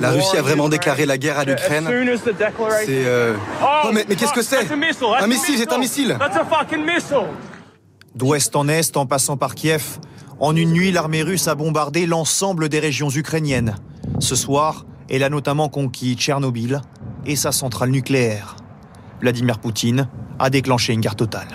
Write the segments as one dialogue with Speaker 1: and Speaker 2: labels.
Speaker 1: La Russie a vraiment déclaré la guerre à l'Ukraine. C'est... Euh... Oh, mais, mais qu'est-ce que c'est Un missile, c'est un missile
Speaker 2: D'ouest en est, en passant par Kiev, en une nuit, l'armée russe a bombardé l'ensemble des régions ukrainiennes. Ce soir, elle a notamment conquis Tchernobyl et sa centrale nucléaire. Vladimir Poutine a déclenché une guerre totale.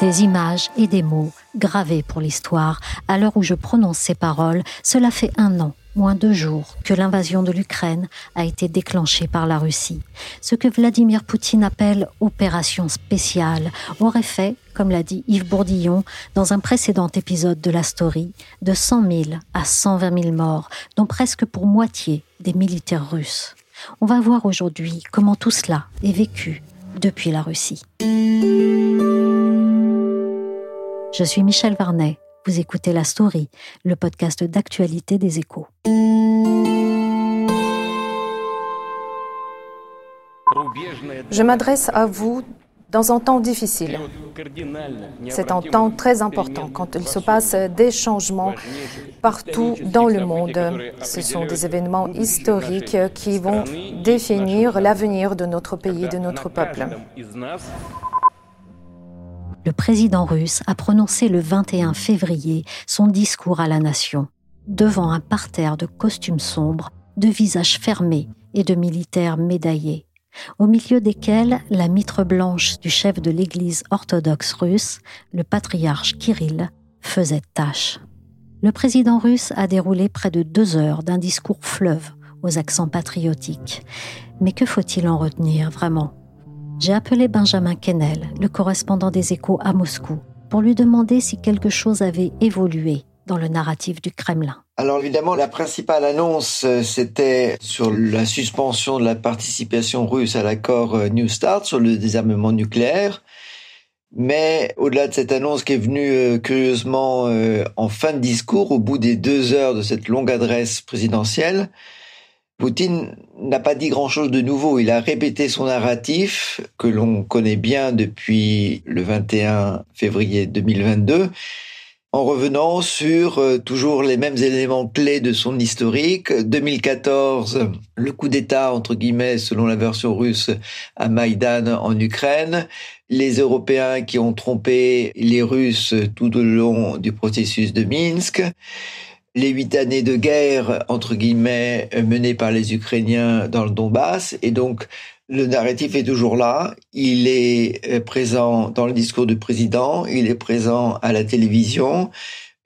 Speaker 3: Des images et des mots gravés pour l'histoire. À l'heure où je prononce ces paroles, cela fait un an moins deux jours que l'invasion de l'Ukraine a été déclenchée par la Russie. Ce que Vladimir Poutine appelle opération spéciale aurait fait, comme l'a dit Yves Bourdillon dans un précédent épisode de la story, de 100 000 à 120 000 morts, dont presque pour moitié des militaires russes. On va voir aujourd'hui comment tout cela est vécu depuis la Russie. Je suis Michel Varnet vous écoutez La Story, le podcast d'actualité des échos.
Speaker 4: Je m'adresse à vous dans un temps difficile. C'est un temps très important quand il se passe des changements partout dans le monde. Ce sont des événements historiques qui vont définir l'avenir de notre pays, de notre peuple
Speaker 3: le président russe a prononcé le 21 février son discours à la nation, devant un parterre de costumes sombres, de visages fermés et de militaires médaillés, au milieu desquels la mitre blanche du chef de l'Église orthodoxe russe, le patriarche Kirill, faisait tâche. Le président russe a déroulé près de deux heures d'un discours fleuve aux accents patriotiques. Mais que faut-il en retenir vraiment? J'ai appelé Benjamin Kennel, le correspondant des échos à Moscou, pour lui demander si quelque chose avait évolué dans le narratif du Kremlin.
Speaker 5: Alors évidemment, la principale annonce, euh, c'était sur la suspension de la participation russe à l'accord euh, New Start sur le désarmement nucléaire. Mais au-delà de cette annonce qui est venue euh, curieusement en fin de discours, au bout des deux heures de cette longue adresse présidentielle, Poutine n'a pas dit grand-chose de nouveau. Il a répété son narratif que l'on connaît bien depuis le 21 février 2022 en revenant sur euh, toujours les mêmes éléments clés de son historique. 2014, le coup d'État, entre guillemets, selon la version russe, à Maïdan en Ukraine. Les Européens qui ont trompé les Russes tout au long du processus de Minsk les huit années de guerre, entre guillemets, menées par les Ukrainiens dans le Donbass. Et donc, le narratif est toujours là. Il est euh, présent dans le discours du président. Il est présent à la télévision.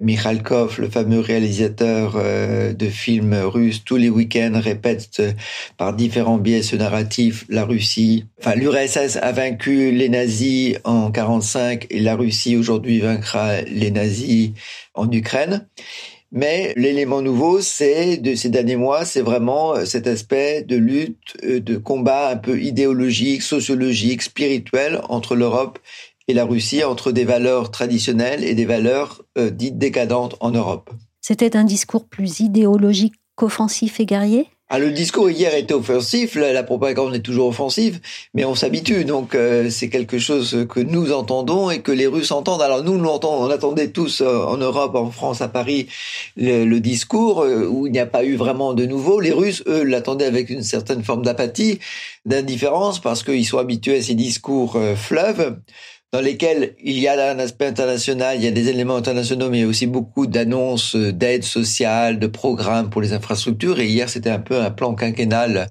Speaker 5: Mikhalkov, le fameux réalisateur euh, de films russes, tous les week-ends répète euh, par différents biais ce narratif. La Russie, enfin l'URSS a vaincu les nazis en 45 et la Russie aujourd'hui vaincra les nazis en Ukraine. Mais l'élément nouveau, c'est de ces derniers mois, c'est vraiment euh, cet aspect de lutte, euh, de combat un peu idéologique, sociologique, spirituel entre l'Europe et la Russie, entre des valeurs traditionnelles et des valeurs euh, dites décadentes en Europe.
Speaker 3: C'était un discours plus idéologique qu'offensif et guerrier?
Speaker 5: Ah, le discours hier était offensif, la, propagande est toujours offensive, mais on s'habitue, donc euh, c'est quelque chose que nous entendons et que les Russes entendent. Alors nous, nous on attendait tous euh, en Europe, en France, à Paris, le, discours euh, où il n'y a pas eu vraiment de nouveau. Les Russes, eux, l'attendaient avec une certaine forme d'apathie, d'indifférence, parce qu'ils sont habitués à ces discours fleuves dans lesquels il y a un aspect international, il y a des éléments internationaux, mais il y a aussi beaucoup d'annonces d'aide sociale, de programmes pour les infrastructures. Et hier, c'était un peu un plan quinquennal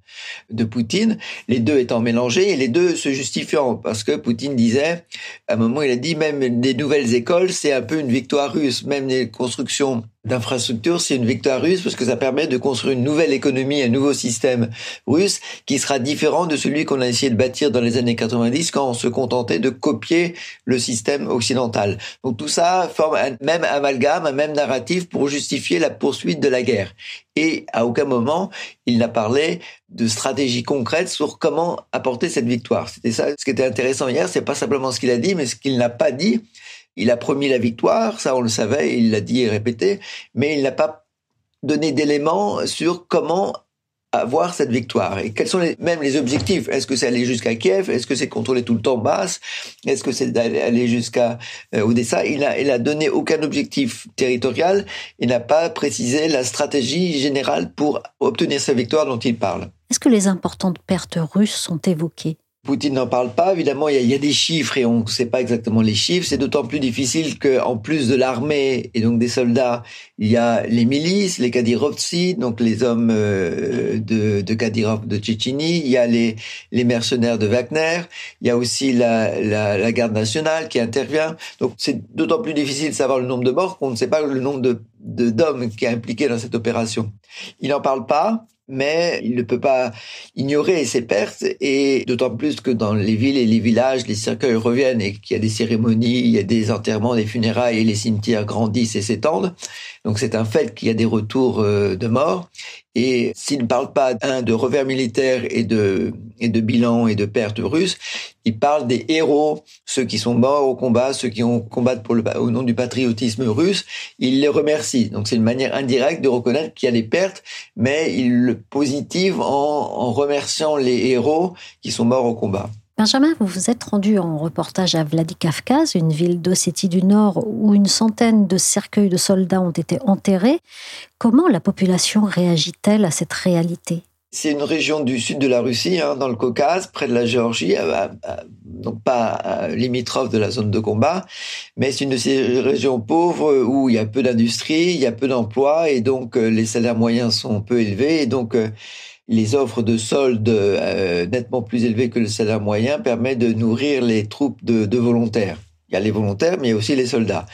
Speaker 5: de Poutine, les deux étant mélangés et les deux se justifiant, parce que Poutine disait, à un moment, il a dit même des nouvelles écoles, c'est un peu une victoire russe, même les constructions d'infrastructures, c'est une victoire russe parce que ça permet de construire une nouvelle économie, un nouveau système russe qui sera différent de celui qu'on a essayé de bâtir dans les années 90 quand on se contentait de copier le système occidental. Donc tout ça forme un même amalgame, un même narratif pour justifier la poursuite de la guerre. Et à aucun moment, il n'a parlé de stratégie concrète sur comment apporter cette victoire. C'était ça. Ce qui était intéressant hier, c'est pas simplement ce qu'il a dit, mais ce qu'il n'a pas dit, il a promis la victoire, ça on le savait, il l'a dit et répété, mais il n'a pas donné d'éléments sur comment avoir cette victoire. Et quels sont les, même les objectifs? Est-ce que c'est aller jusqu'à Kiev? Est-ce que c'est contrôler tout le temps Basse Est-ce que c'est d'aller jusqu'à euh, Odessa? Il a donné aucun objectif territorial. Il n'a pas précisé la stratégie générale pour obtenir sa victoire dont il parle.
Speaker 3: Est-ce que les importantes pertes russes sont évoquées?
Speaker 5: Poutine n'en parle pas. Évidemment, il y, a, des chiffres et on ne sait pas exactement les chiffres. C'est d'autant plus difficile qu'en plus de l'armée et donc des soldats, il y a les milices, les Kadyrovtsi, donc les hommes euh, de, de Kadyrov de Tchétchénie. Il y a les, mercenaires de Wagner. Il y a aussi la garde nationale qui intervient. Donc c'est d'autant plus difficile de savoir le nombre de morts qu'on ne sait pas le nombre de d'hommes qui est impliqué dans cette opération. Il n'en parle pas mais il ne peut pas ignorer ses pertes et d'autant plus que dans les villes et les villages, les cercueils reviennent et qu'il y a des cérémonies, il y a des enterrements, des funérailles et les cimetières grandissent et s'étendent. Donc c'est un fait qu'il y a des retours euh, de morts. Et s'il ne parle pas un de revers militaires et de et de bilan et de pertes russes, il parle des héros, ceux qui sont morts au combat, ceux qui ont combattu pour le, au nom du patriotisme russe. Il les remercie. Donc c'est une manière indirecte de reconnaître qu'il y a des pertes, mais il le positive en, en remerciant les héros qui sont morts au combat.
Speaker 3: Benjamin, vous vous êtes rendu en reportage à Vladikavkaz, une ville d'Ossétie du Nord où une centaine de cercueils de soldats ont été enterrés. Comment la population réagit-elle à cette réalité?
Speaker 5: C'est une région du sud de la Russie, hein, dans le Caucase, près de la Géorgie, donc pas limitrophe de la zone de combat, mais c'est une de ces régions pauvres où il y a peu d'industrie, il y a peu d'emplois, et donc euh, les salaires moyens sont peu élevés, et donc euh, les offres de soldes euh, nettement plus élevées que le salaire moyen permettent de nourrir les troupes de, volontaires. Il y a les volontaires, mais il y a aussi les soldats.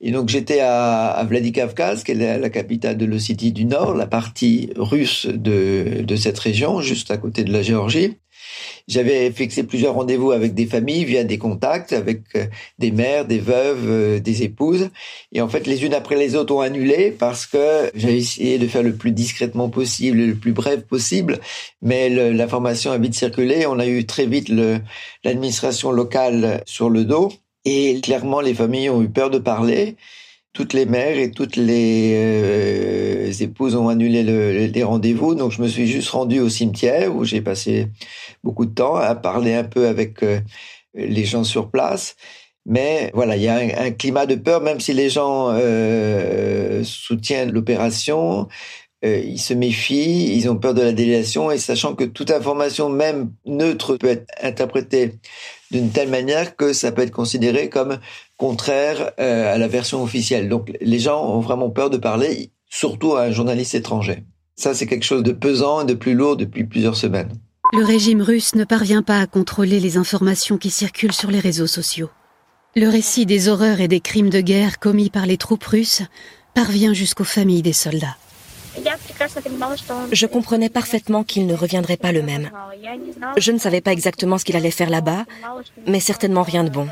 Speaker 5: Et donc j'étais à, à Vladikavkaz, qui est la, capitale de l'Ossétie du Nord, la partie russe de, de cette région, juste à côté de la Géorgie. J'avais fixé plusieurs rendez-vous avec des familles via des contacts, avec euh, des mères, des veuves, euh, des épouses. Et en fait, les unes après les autres ont annulé parce que j'avais essayé de faire le plus discrètement possible, le plus bref possible. Mais l'information a vite circulé. On a eu très vite l'administration locale sur le dos. Et clairement, les familles ont eu peur de parler toutes les mères et toutes les euh, épouses ont annulé le, les rendez-vous. Donc, je me suis juste rendu au cimetière où j'ai passé beaucoup de temps à parler un peu avec euh, les gens sur place. Mais voilà, il y a un, climat de peur, même si les gens euh, soutiennent l'opération. Ils se méfient, ils ont peur de la délation, et sachant que toute information, même neutre, peut être interprétée d'une telle manière que ça peut être considéré comme contraire euh, à la version officielle. Donc les gens ont vraiment peur de parler, surtout à un journaliste étranger. Ça, c'est quelque chose de pesant et de plus lourd depuis plusieurs semaines.
Speaker 6: Le régime russe ne parvient pas à contrôler les informations qui circulent sur les réseaux sociaux. Le récit des horreurs et des crimes de guerre commis par les troupes russes parvient jusqu'aux familles des soldats.
Speaker 7: Je comprenais parfaitement qu'il ne reviendrait pas le même. Je ne savais pas exactement ce qu'il allait faire là-bas, mais certainement rien de bon.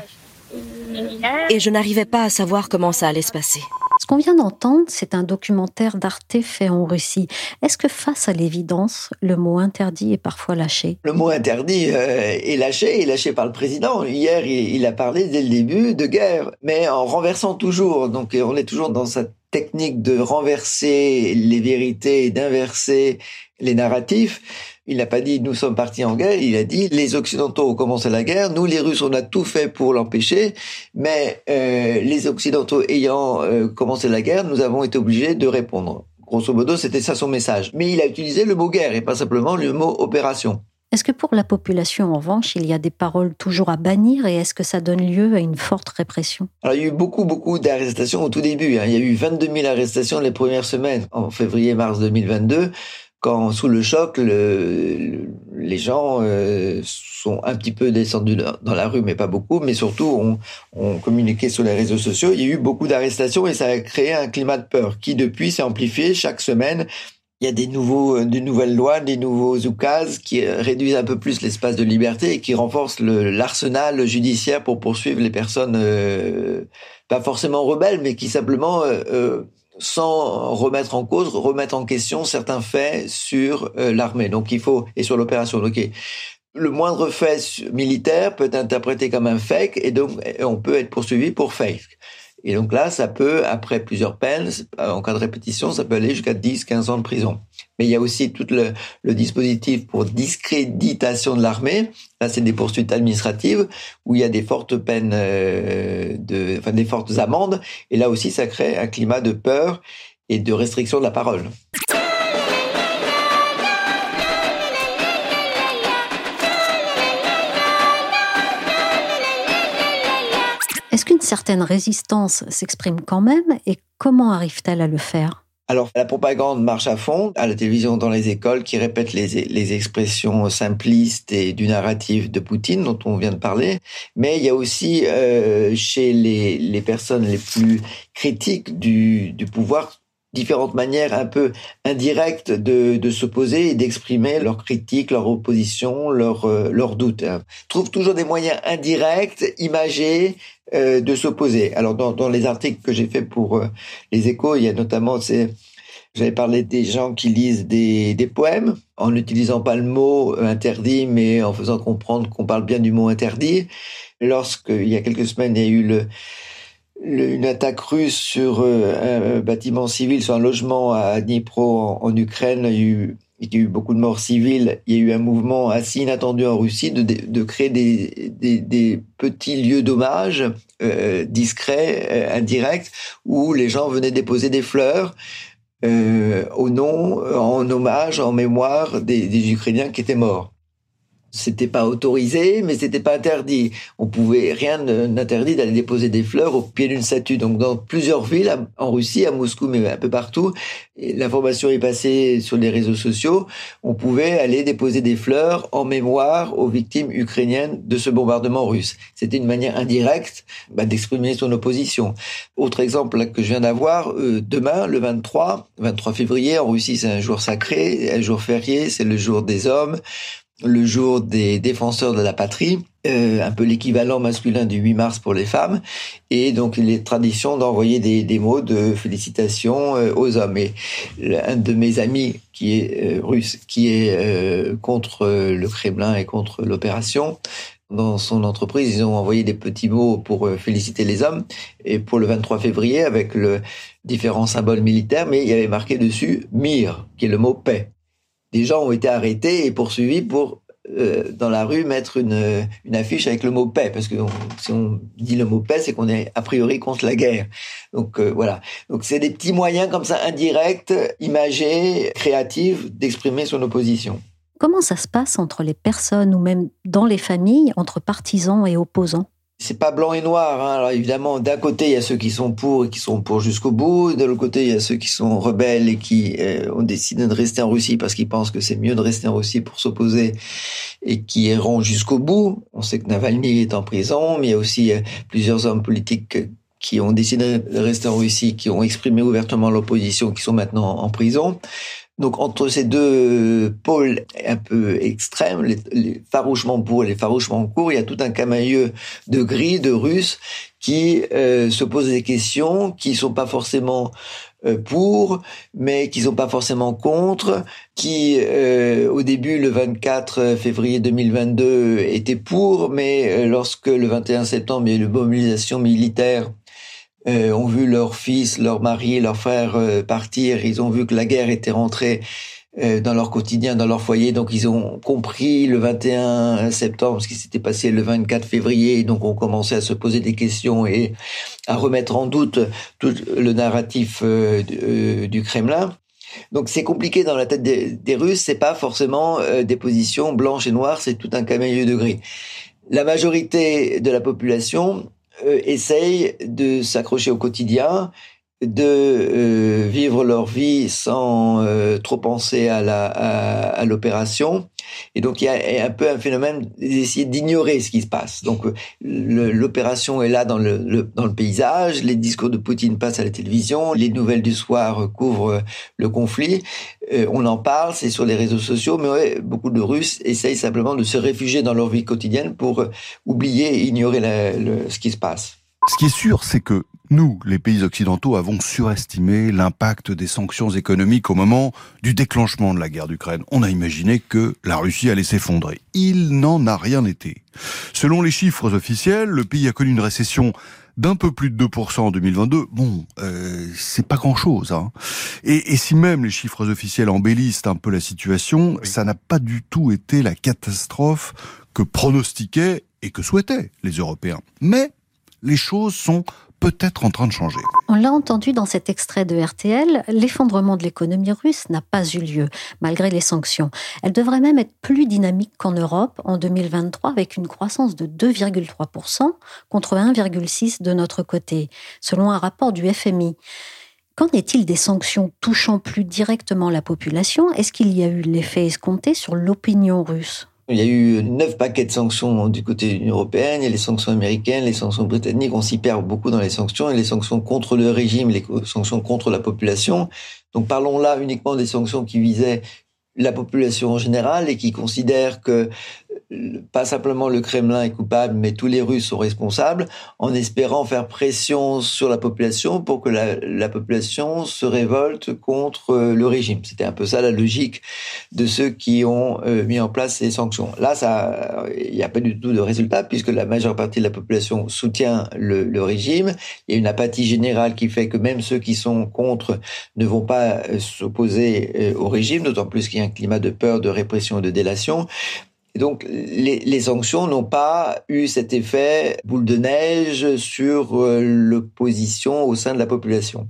Speaker 7: Et je n'arrivais pas à savoir comment ça allait se passer.
Speaker 3: Ce qu'on vient d'entendre, c'est un documentaire d'Arte fait en Russie. Est-ce que face à l'évidence, le mot interdit est parfois lâché?
Speaker 5: Le mot interdit euh, est lâché, est lâché par le président. Hier, il, a parlé dès le début de guerre, mais en renversant toujours. Donc on est toujours dans cette technique de renverser les vérités et d'inverser les narratifs. Il n'a pas dit nous sommes partis en guerre, il a dit les Occidentaux ont commencé la guerre, nous les Russes on a tout fait pour l'empêcher, mais euh, les Occidentaux ayant euh, commencé la guerre, nous avons été obligés de répondre. Grosso modo, c'était ça son message. Mais il a utilisé le mot guerre et pas simplement le mot opération.
Speaker 3: Est-ce que pour la population, en revanche, il y a des paroles toujours à bannir et est-ce que ça donne lieu à une forte répression?
Speaker 5: Il y a eu beaucoup, beaucoup d'arrestations au tout début. Hein. Il y a eu 22 000 arrestations les premières semaines, en février-mars 2022 quand sous le choc, le, les gens euh, sont un petit peu descendus dans la rue, mais pas beaucoup, mais surtout ont, ont communiqué sur les réseaux sociaux. Il y a eu beaucoup d'arrestations et ça a créé un climat de peur qui depuis s'est amplifié chaque semaine. Il y a des nouveaux, euh, de nouvelles lois, des nouveaux oukases qui euh, réduisent un peu plus l'espace de liberté et qui renforcent l'arsenal judiciaire pour poursuivre les personnes euh, pas forcément rebelles, mais qui simplement, euh, sans remettre en cause, remettre en question certains faits sur l'armée. Donc il faut et sur l'opération. Ok, le moindre fait militaire peut être interprété comme un fake et donc on peut être poursuivi pour fake. Et donc là, ça peut, après plusieurs peines, en cas de répétition, ça peut aller jusqu'à 10, 15 ans de prison. Mais il y a aussi tout le, dispositif pour discréditation de l'armée. Là, c'est des poursuites administratives où il y a des fortes peines, euh, de, enfin des fortes amendes. Et là aussi, ça crée un climat de peur et de restriction de la parole.
Speaker 3: Certaine résistance s'exprime quand même et comment arrive-t-elle à le faire?
Speaker 5: Alors, la propagande marche à fond, à la télévision, dans les écoles, qui répète les, expressions simplistes et du narratif de Poutine, dont on vient de parler. Mais il y a aussi, euh, chez les, personnes les plus critiques du pouvoir, différentes manières un peu indirectes de, de s'opposer et d'exprimer leurs critiques, leur opposition, leurs euh, doutes. Trouve toujours des moyens indirects, imagés, euh, de s'opposer. Alors dans, dans les articles que j'ai fait pour euh, les échos, il y a notamment c'est j'avais parlé des gens qui lisent des, des poèmes en n'utilisant pas le mot interdit, mais en faisant comprendre qu'on parle bien du mot interdit. Lorsque il y a quelques semaines, il y a eu le une attaque russe sur euh, un bâtiment civil, sur un logement à Dnipro en, Ukraine. Il y, a eu, beaucoup de morts civiles. Il y a eu un mouvement assez inattendu en Russie de, créer des, petits lieux d'hommage euh, discrets, euh, indirects, où les gens venaient déposer des fleurs. Au nom, en hommage, en mémoire des Ukrainiens qui étaient morts c'était pas autorisé, mais c'était pas interdit. On pouvait rien n'interdit d'aller déposer des fleurs au pied d'une statue. Donc dans plusieurs villes en Russie, à Moscou, mais un peu partout, l'information est passée sur les réseaux sociaux. On pouvait aller déposer des fleurs en mémoire aux victimes ukrainiennes de ce bombardement russe. C'était une manière indirecte bah, d'exprimer son opposition. Autre exemple que je viens d'avoir, euh, demain, le 23, 23 février, en Russie, c'est un jour sacré, un jour férié, c'est le jour des hommes le jour des défenseurs de la patrie, euh, un peu l'équivalent masculin du 8 mars pour les femmes, et donc les traditions d'envoyer des, des, mots de félicitations euh, aux hommes. Et un de mes amis qui est euh, russe, qui est euh, contre le Kremlin et contre l'opération, dans son entreprise, ils ont envoyé des petits mots pour féliciter les hommes, et pour le 23 février, avec le différents symboles militaires, mais il y avait marqué dessus Mir, qui est le mot paix des gens ont été arrêtés et poursuivis pour euh, dans la rue mettre une, une affiche avec le mot paix. Parce que si on dit le mot paix c'est qu'on est a priori contre la guerre. Donc euh, voilà. Donc c'est des petits moyens comme ça indirects imagés créatifs d'exprimer son opposition.
Speaker 3: Comment ça se passe entre les personnes ou même dans les familles entre partisans et opposants?
Speaker 5: C'est pas blanc et noir. Hein. Alors évidemment, d'un côté, il y a ceux qui sont pour et qui sont pour jusqu'au bout. De l'autre côté, il y a ceux qui sont rebelles et qui euh, ont décidé de rester en Russie parce qu'ils pensent que c'est mieux de rester en Russie pour s'opposer et qui iront jusqu'au bout. On sait que Navalny est en prison, mais il y a aussi euh, plusieurs hommes politiques qui ont décidé de rester en Russie, qui ont exprimé ouvertement l'opposition, qui sont maintenant en prison. Donc entre ces deux pôles un peu extrêmes, les, farouchement pour et les farouchement il y a tout un camailleux de gris, de Russes qui euh, se posent des questions, qui sont pas forcément euh, pour, mais qui sont pas forcément contre, qui euh, au début le 24 février 2022 étaient pour, mais euh, lorsque le 21 septembre il y a eu une mobilisation militaire euh, ont vu leur fils, leur mari, leur frère euh, partir. Ils ont vu que la guerre était rentrée euh, dans leur quotidien, dans leur foyer. Donc ils ont compris le 21 septembre ce qui s'était passé le 24 février. Donc on commençait à se poser des questions et à remettre en doute tout le narratif du Kremlin. Donc c'est compliqué dans la tête des, des Russes, c'est pas forcément euh, des positions blanches et noires, c'est tout un camélieu de gris. La majorité de la population euh, essaye de s'accrocher au quotidien de euh, vivre leur vie sans euh, trop penser à la à, l'opération. Et donc il y a un peu un phénomène d'essayer d'ignorer ce qui se passe. Donc euh, l'opération est là dans le, dans le paysage. Les discours de Poutine passent à la télévision. Les nouvelles du soir couvrent le conflit. On en parle c'est sur les réseaux sociaux. Mais beaucoup de Russes essayent simplement de se réfugier dans leur vie quotidienne pour oublier et ignorer ce qui se passe.
Speaker 8: Ce qui est sûr, c'est que nous, les pays occidentaux, avons surestimé l'impact des sanctions économiques au moment du déclenchement de la guerre d'Ukraine. On a imaginé que la Russie allait s'effondrer. Il n'en a rien été. Selon les chiffres officiels, le pays a connu une récession d'un peu plus de 2% en 2022, bon, euh, c'est pas grand-chose. Hein. Et, et, si même les chiffres officiels embellissent un peu la situation, ça n'a pas du tout été la catastrophe que pronostiquaient et que souhaitaient les Européens. Mais les choses sont peut-être en train de changer.
Speaker 3: On l'a entendu dans cet extrait de RTL, l'effondrement de l'économie russe n'a pas eu lieu, malgré les sanctions. Elle devrait même être plus dynamique qu'en Europe en 2023, avec une croissance de 2,3% contre 1,6% de notre côté, selon un rapport du FMI. Qu'en est-il des sanctions touchant plus directement la population? Est-ce qu'il y a eu l'effet escompté sur l'opinion russe?
Speaker 5: Il y a eu neuf paquets de sanctions du côté de l'Union européenne, a les sanctions américaines, les sanctions britanniques, on s'y perd beaucoup dans les sanctions, et les sanctions contre le régime, les sanctions contre la population. Donc parlons là uniquement des sanctions qui visaient la population en général et qui considèrent que pas simplement le Kremlin est coupable, mais tous les Russes sont responsables, en espérant faire pression sur la population pour que la, population se révolte contre euh, le régime. C'était un peu ça la logique de ceux qui ont euh, mis en place ces sanctions. Là, ça, il n'y a pas du tout de résultat puisque la majeure partie de la population soutient le, le, régime. Il y a une apathie générale qui fait que même ceux qui sont contre ne vont pas euh, s'opposer au régime, d'autant plus qu'il y a un climat de peur, de répression et de délation. Donc, les, sanctions n'ont pas eu cet effet boule de neige sur euh, l'opposition au sein de la population.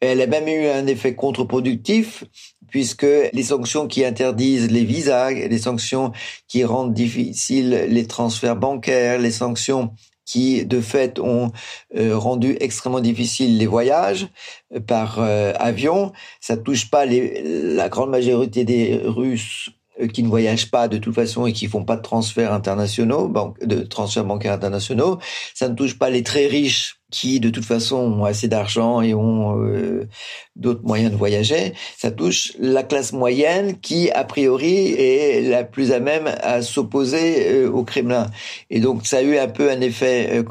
Speaker 5: Elle a même eu un effet contre-productif puisque les sanctions qui interdisent les visas, les sanctions qui rendent difficiles les transferts bancaires, les sanctions qui de fait ont euh, rendu extrêmement difficile les voyages euh, par avion. Ça touche pas les, la grande majorité des Russes qui ne voyagent pas de toute façon et qui font pas de transferts internationaux, de transferts bancaires internationaux. Ça ne touche pas les très riches qui de toute façon ont assez d'argent et ont euh, d'autres moyens de voyager. Ça touche la classe moyenne qui, a priori, est la plus à même à s'opposer euh, au Kremlin. Et donc ça a eu un peu un effet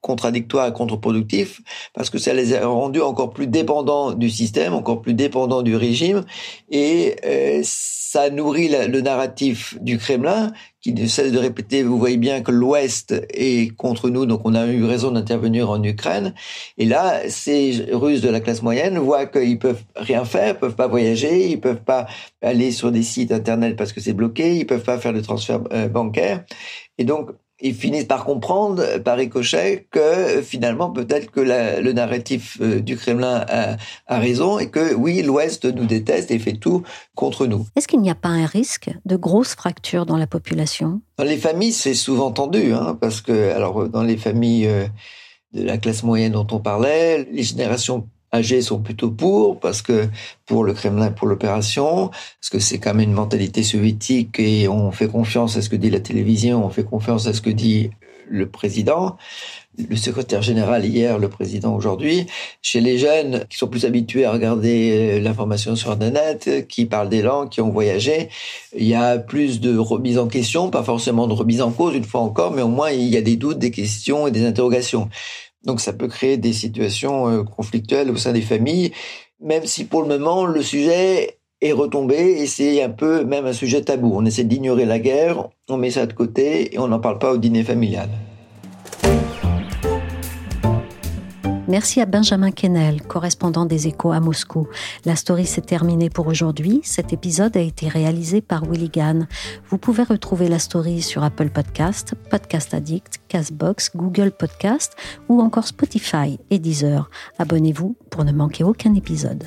Speaker 5: contradictoire et contre-productif parce que ça les a rendus encore plus dépendants du système, encore plus dépendants du régime et euh, ça nourrit le narratif du Kremlin qui ne cesse de répéter, vous voyez bien que l'Ouest est contre nous, donc on a eu raison d'intervenir en Ukraine. Et là, ces Russes de la classe moyenne voient qu'ils peuvent rien faire, peuvent pas voyager, ils peuvent pas aller sur des sites internet parce que c'est bloqué, ils peuvent pas faire de transfert euh, bancaire. Et donc, ils finissent par comprendre, par ricochet, que finalement peut-être que le narratif euh, du Kremlin a, raison et que oui, l'Ouest nous déteste et fait tout contre nous.
Speaker 3: Est-ce qu'il n'y a pas un risque de grosses fractures dans la population?
Speaker 5: Dans les familles, c'est souvent tendu, hein, parce que alors dans les familles euh, de la classe moyenne dont on parlait, les générations âgés sont plutôt pour, parce que pour le Kremlin, pour l'opération, parce que c'est quand même une mentalité soviétique et on fait confiance à ce que dit la télévision, on fait confiance à ce que dit le président, le secrétaire général hier, le président aujourd'hui. Chez les jeunes qui sont plus habitués à regarder euh, l'information sur Internet, qui parlent des langues, qui ont voyagé, il y a plus de remise en question, pas forcément de remise en cause une fois encore, mais au moins il y a des doutes, des questions et des interrogations. Donc ça peut créer des situations euh, conflictuelles au sein des familles, même si pour le moment le sujet est retombé et c'est un peu même un sujet tabou. On essaie d'ignorer la guerre, on met ça de côté et on n'en parle pas au dîner familial.
Speaker 3: Merci à Benjamin Kennel, correspondant des Échos à Moscou. La story s'est terminée pour aujourd'hui. Cet épisode a été réalisé par Willy. Vous pouvez retrouver la story sur Apple Podcast, Podcast Addict, Castbox, Google Podcast ou encore Spotify et Deezer. Abonnez-vous pour ne manquer aucun épisode.